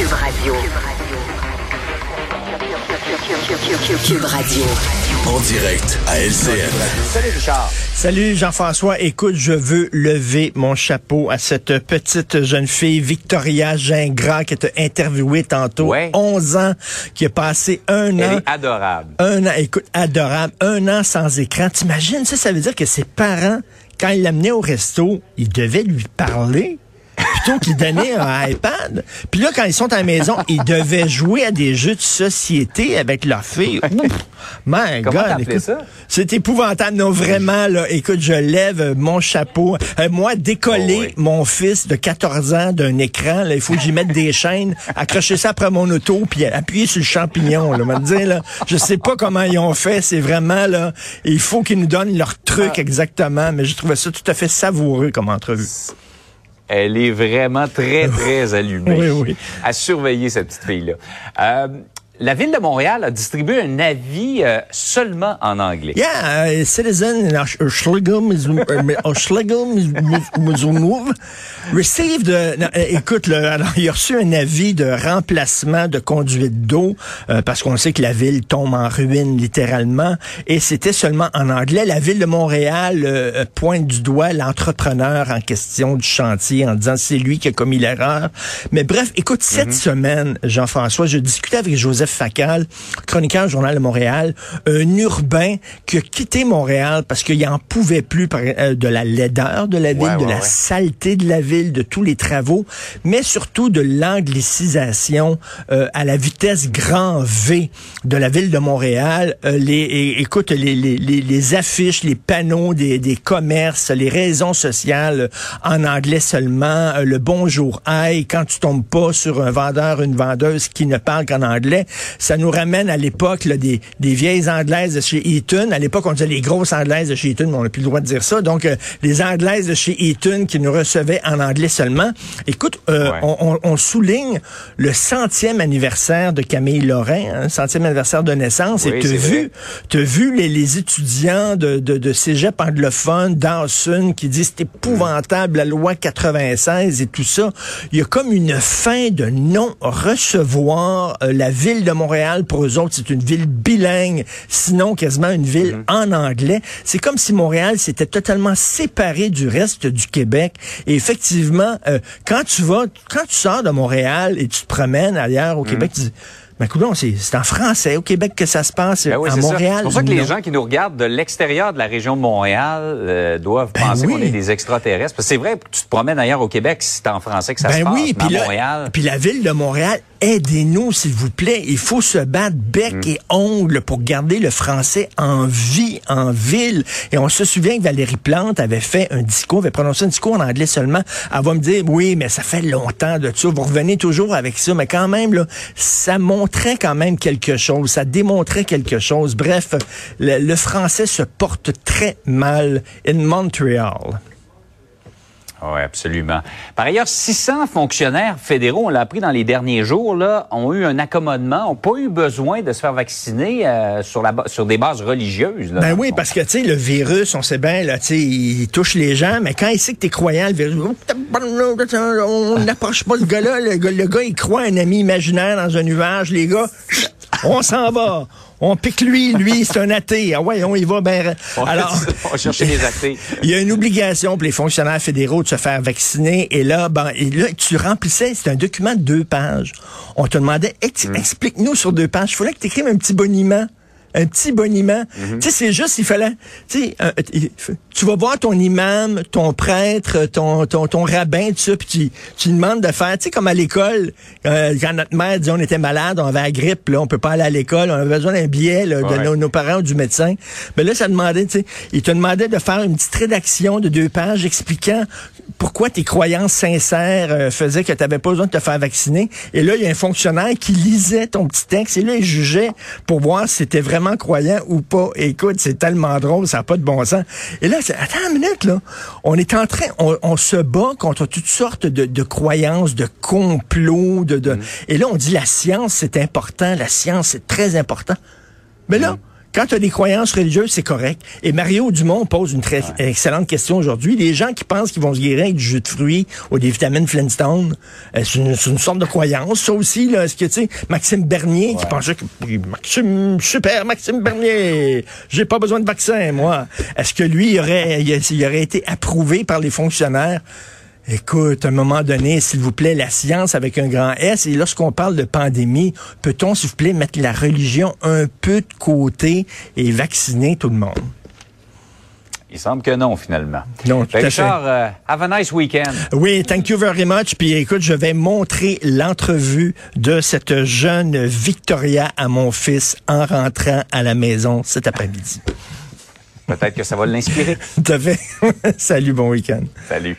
Cube Radio. Cube Radio. En direct à LCN. Salut Richard. Salut Jean-François. Écoute, je veux lever mon chapeau à cette petite jeune fille, Victoria Gingras, qui t'a interviewé tantôt. Ouais. 11 ans, qui a passé un Elle an. est adorable. Un an, écoute, adorable. Un an sans écran. T'imagines, ça, ça veut dire que ses parents, quand ils l'amenaient au resto, ils devaient lui parler? Plutôt qu'ils donnaient un iPad. Puis là, quand ils sont à la maison, ils devaient jouer à des jeux de société avec leur fille. My God, c'est épouvantable. Non, vraiment, là, écoute, je lève mon chapeau. Euh, moi, décoller Oh oui. mon fils de 14 ans d'un écran, là, il faut que j'y mette des chaînes, accrocher ça après mon auto, puis appuyer sur le champignon. Là, dire, là, je sais pas comment ils ont fait. C'est vraiment là, il faut qu'ils nous donnent leur truc Ah. exactement. Mais je trouvais ça tout à fait savoureux comme entrevue. Elle est vraiment très, très allumée. Oui, oui. À surveiller, cette petite fille-là. Euh, la Ville de Montréal a distribué un avis euh, seulement en anglais. Yeah, uh, citizen in. Received, uh, non, euh, écoute, le- alors, il a reçu un avis de remplacement de conduite d'eau euh, parce qu'on sait que la ville tombe en ruine littéralement et c'était seulement en anglais. La ville de Montréal euh, pointe du doigt l'entrepreneur en question du chantier en disant c'est lui qui a commis l'erreur. Mais bref, écoute, cette semaine, Jean-François, je discutais avec Joseph Facal, chroniqueur au Journal de Montréal, un urbain qui a quitté Montréal parce qu'il en pouvait plus par- euh, de la laideur de la ville, Ouais, de ouais, la ouais. saleté de la ville, de tous les travaux, mais surtout de l'anglicisation euh, à la vitesse grand V de la ville de Montréal. Euh, les, écoute, les, les, les, les affiches, les panneaux des, des commerces, les raisons sociales euh, en anglais seulement, euh, le bonjour aïe, quand tu tombes pas sur un vendeur, une vendeuse qui ne parle qu'en anglais, ça nous ramène à l'époque là, des, des vieilles anglaises de chez Eaton. À l'époque, on disait les grosses anglaises de chez Eaton, mais on n'a plus le droit de dire ça. Donc, euh, les anglaises de chez Eaton qui nous recevaient en anglais seulement. Écoute, euh, Ouais. on, on- on souligne le centième anniversaire de Camille Lorrain, hein, centième anniversaire de naissance. Oui, et tu c'est vu, as vu les, les étudiants de, de, de cégep anglophone, Dawson, qui disent c'est épouvantable, la loi 96 et tout ça. Il y a comme une fin de non-recevoir euh, la ville de Montréal. Pour eux autres, c'est une ville bilingue, sinon quasiment une ville en anglais. C'est comme si Montréal s'était totalement séparé du reste du Québec. Et effectivement, euh, quand tu vas, quand tu sors de Montréal et tu te promènes ailleurs au Québec, tu dis, mais coudonc, c'est c'est en français au Québec que ça se passe. Ben oui, à. Montréal. C'est pour ça que les gens qui nous regardent de l'extérieur de la région de Montréal euh, doivent Ben penser oui. qu'on est des extraterrestres. Parce que c'est vrai tu te promènes ailleurs au Québec, si c'est en français que ça se Ben passe. oui, puis à Montréal, puis la ville de Montréal, aidez-nous, s'il vous plaît. Il faut se battre bec Mm. et ongle pour garder le français en vie, en ville. Et on se souvient que Valérie Plante avait fait un discours, avait prononcé un discours en anglais seulement. Elle va me dire, oui, mais ça fait longtemps de ça. Vous revenez toujours avec ça. Mais quand même, là, ça montrait quand même quelque chose. Ça démontrait quelque chose. Bref, le, le français se porte très mal in Montréal. Oui, absolument. Par ailleurs, 600 fonctionnaires fédéraux, on l'a appris dans les derniers jours, là, ont eu un accommodement, n'ont pas eu besoin de se faire vacciner euh, sur, la, sur des bases religieuses. là, Ben oui, parce que, tu sais, le virus, on sait bien, là, tu sais, il touche les gens, mais quand il sait que t'es croyant, le virus, oh, on n'approche pas le gars-là, le gars, le gars, il croit un ami imaginaire dans un nuage, les gars, on s'en va. On pique lui, lui, c'est un athée. Ah ouais, on y va, ben. On, Alors, on des athées. il y a une obligation pour les fonctionnaires fédéraux de se faire vacciner. Et là, ben, et là, tu remplissais, c'est un document de deux pages. On te demandait, Hmm. explique-nous sur deux pages. Il fallait que tu écrives un petit boniment. Un petit boniment. Hmm. Tu sais, c'est juste, il fallait, tu sais, euh, tu vas voir ton imam, ton prêtre, ton, ton, ton rabbin, tout ça, puis tu, tu demandes de faire, tu sais, comme à l'école, euh, quand notre mère dit on était malade, on avait la grippe, là, on peut pas aller à l'école, on avait besoin d'un billet là, de nos, nos parents ou du médecin. Mais là, ça demandait, tu sais, il te demandait de faire une petite rédaction de deux pages expliquant pourquoi tes croyances sincères euh, faisaient que tu n'avais pas besoin de te faire vacciner. Et là, il y a un fonctionnaire qui lisait ton petit texte et là, il jugeait pour voir si c'était vraiment croyant ou pas. Écoute, c'est tellement drôle, ça n'a pas de bon sens. Et là, c'est, attends une minute, là. On est en train, on, on se bat contre toutes sortes de, de croyances, de complots, de, de... Et là, on dit la science, c'est important, la science, c'est très important. Mais là, Quand tu as des croyances religieuses, c'est correct. Et Mario Dumont pose une très excellente question aujourd'hui. Les gens qui pensent qu'ils vont se guérir avec du jus de fruits ou des vitamines Flintstone, euh, c'est une, sorte de croyance. Ça aussi, là, est-ce que, tu sais, Maxime Bernier qui pensait que, oui, Maxime, super, Maxime Bernier, j'ai pas besoin de vaccin, moi. Est-ce que lui, il aurait, il, il aurait été approuvé par les fonctionnaires? Écoute, à un moment donné, s'il vous plaît, la science avec un grand S, et lorsqu'on parle de pandémie, peut-on, s'il vous plaît, mettre la religion un peu de côté et vacciner tout le monde? Il semble que non, finalement. Non, tout Ben, à Richard, euh, have a nice weekend. Oui, thank you very much. Puis écoute, je vais montrer l'entrevue de cette jeune Victoria à mon fils en rentrant à la maison cet après-midi. Peut-être que ça va l'inspirer. Tout à fait. Salut, bon week-end. Salut.